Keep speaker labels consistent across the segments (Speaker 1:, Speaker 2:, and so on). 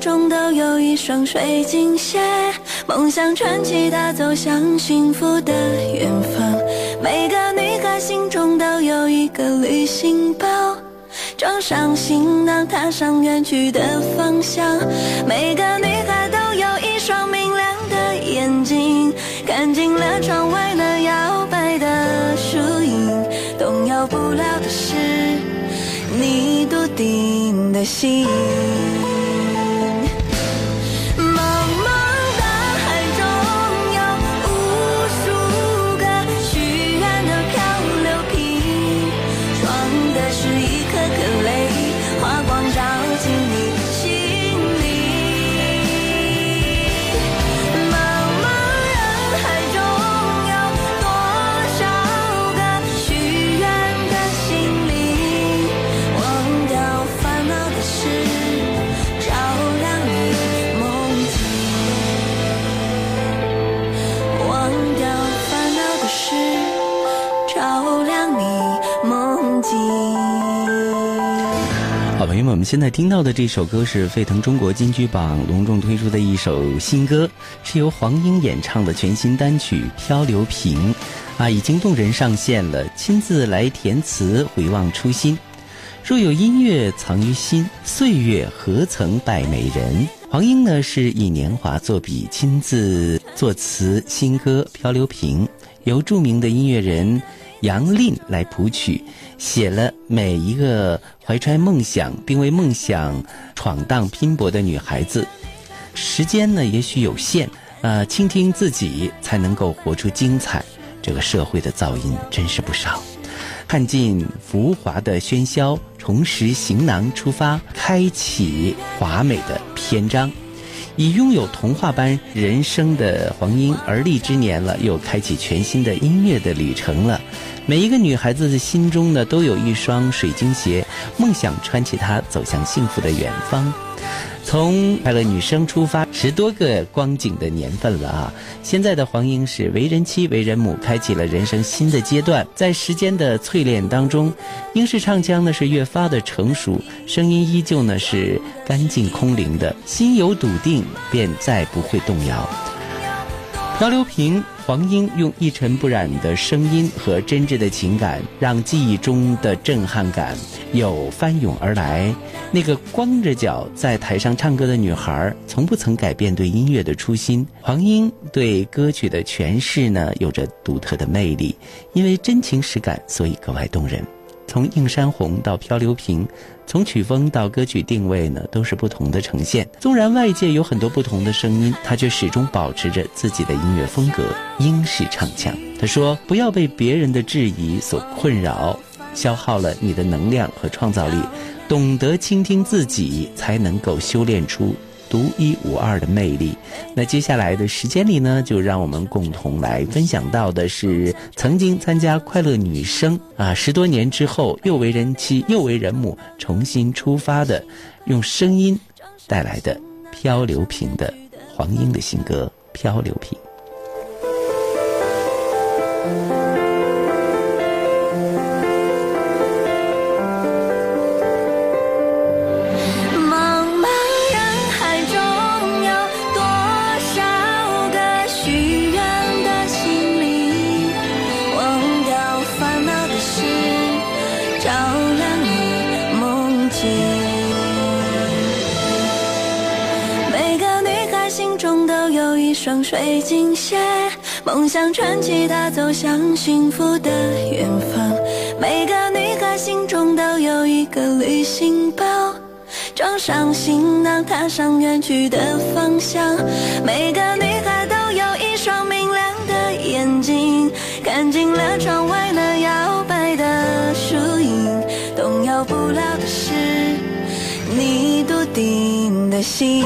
Speaker 1: 中都有一双水晶鞋，梦想传奇，它走向幸福的远方。每个女孩心中都有一个旅行包，装上行囊，踏上远去的方向。每个女孩都有一双明亮的眼睛，看尽了窗外那摇摆的树影。动摇不了的是你笃定的心。
Speaker 2: 现在听到的这首歌是沸腾中国金曲榜隆重推出的一首新歌，是由黄英演唱的全新单曲《漂流瓶》，啊，已经动人上线了，亲自来填词，回望初心。若有音乐藏于心，岁月何曾败美人？黄英呢是以年华作笔，亲自作词新歌《漂流瓶》，由著名的音乐人。杨令来谱曲，写了每一个怀揣梦想并为梦想闯荡拼搏的女孩子。时间呢也许有限，呃，倾听自己才能够活出精彩。这个社会的噪音真是不少，看尽浮华的喧嚣，重拾行囊出发，开启华美的篇章。已拥有童话般人生的黄莺，而立之年了，又开启全新的音乐的旅程了。每一个女孩子的心中呢，都有一双水晶鞋，梦想穿起它走向幸福的远方。从快乐女生出发，十多个光景的年份了啊！现在的黄英是为人妻、为人母，开启了人生新的阶段。在时间的淬炼当中，英式唱腔呢是越发的成熟，声音依旧呢是干净空灵的，心有笃定，便再不会动摇。漂流瓶。黄英用一尘不染的声音和真挚的情感，让记忆中的震撼感又翻涌而来。那个光着脚在台上唱歌的女孩，从不曾改变对音乐的初心。黄英对歌曲的诠释呢，有着独特的魅力，因为真情实感，所以格外动人。从映山红到漂流瓶，从曲风到歌曲定位呢，都是不同的呈现。纵然外界有很多不同的声音，他却始终保持着自己的音乐风格——英式唱腔。他说：“不要被别人的质疑所困扰，消耗了你的能量和创造力。懂得倾听自己，才能够修炼出。”独一无二的魅力。那接下来的时间里呢，就让我们共同来分享到的是曾经参加快乐女声啊，十多年之后又为人妻又为人母，重新出发的，用声音带来的《漂流瓶》的黄英的新歌《漂流瓶》。
Speaker 1: 双水晶鞋，梦想传奇，它走向幸福的远方。每个女孩心中都有一个旅行包，装上行囊，踏上远去的方向。每个女孩都有一双明亮的眼睛，看尽了窗外那摇摆的树影。动摇不了的是你笃定的心。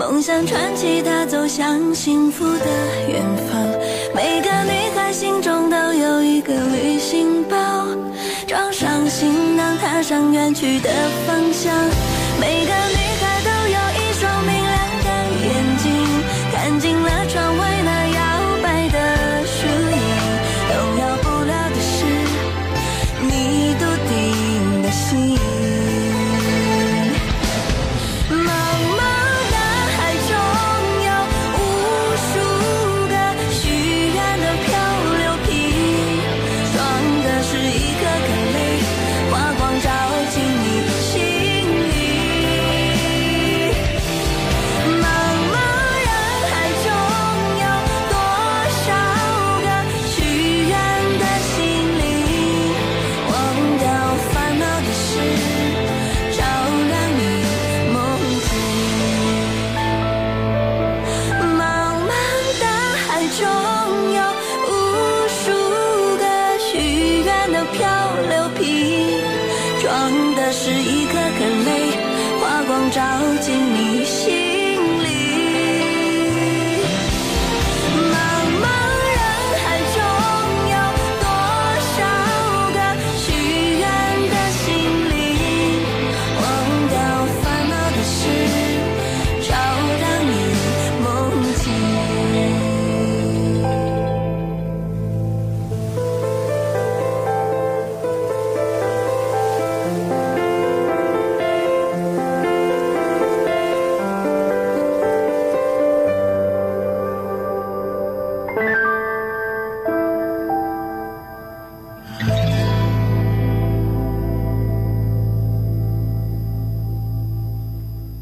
Speaker 1: 梦想传奇，它走向幸福的远方。每个女孩心中都有一个旅行包，装上行囊，踏上远去的方向。每个女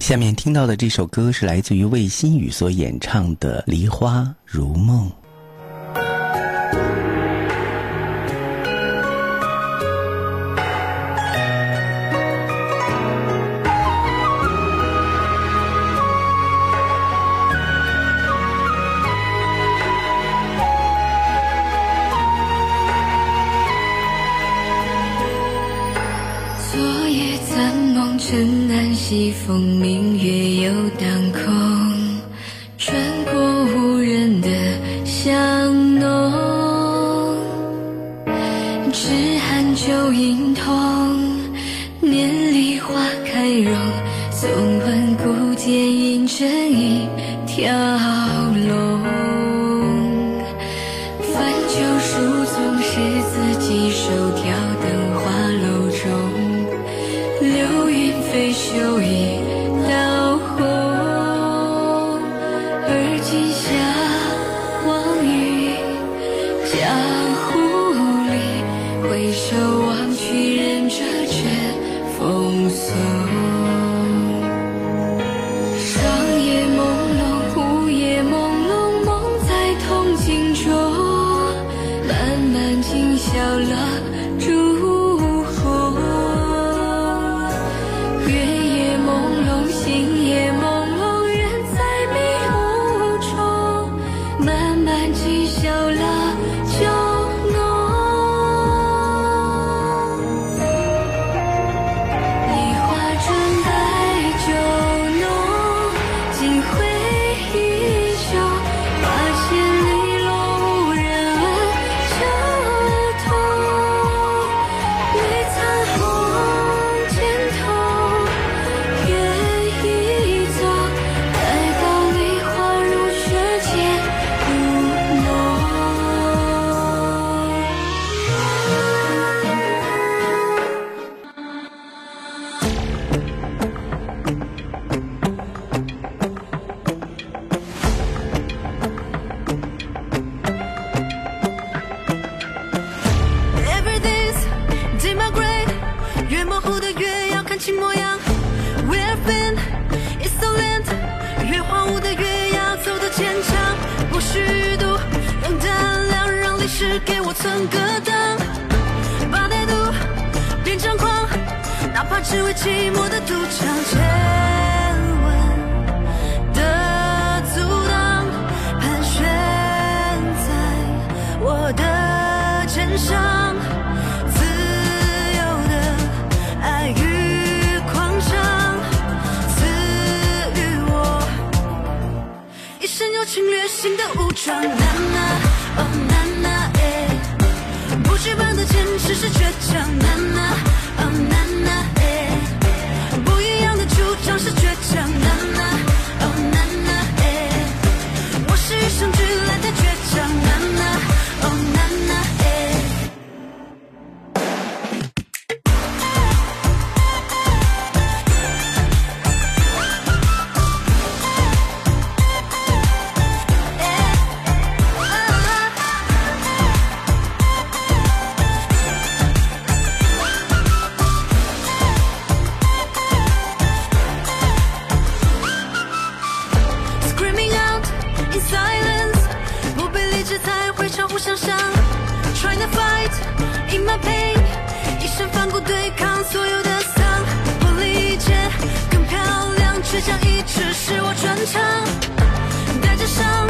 Speaker 2: 下面听到的这首歌是来自于魏新雨所演唱的《梨花如梦》。
Speaker 3: 西风明月又当空，穿过无人的巷弄，只寒旧影痛，年里花开容，纵闻古剑引成一条龙，
Speaker 1: 倔强一直是我专长。带着伤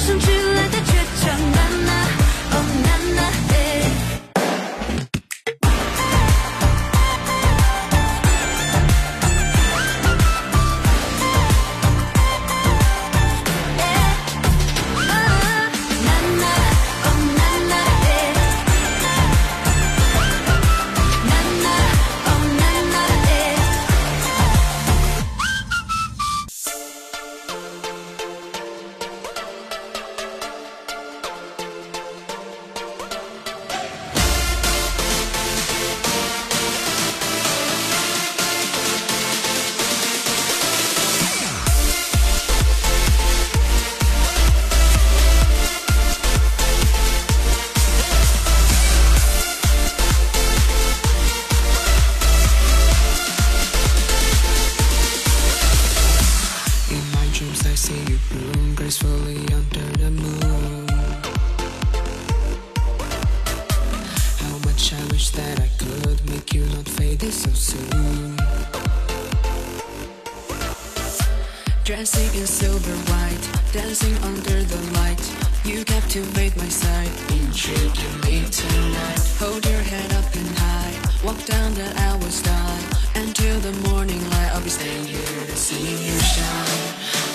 Speaker 1: 生俱来的倔强，
Speaker 4: 娜娜。you bloom gracefully under the moon. How much I wish that I could make you not fade so soon. In silver white, dancing under the light. You captivate my sight, intriguing me tonight. Hold your head up and high, walk down the hour's dial. Until the morning light, I'll be staying here to see you shine.